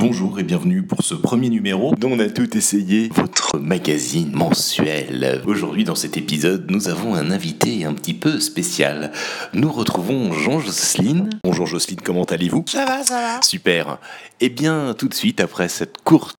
Bonjour et bienvenue pour ce premier numéro dont on a tout essayé, votre magazine mensuel. Aujourd'hui dans cet épisode, nous avons un invité un petit peu spécial. Nous retrouvons Jean Jocelyne. Bonjour Jocelyne, comment allez-vous? Ça va, ça va. Super. Eh bien, tout de suite, après cette courte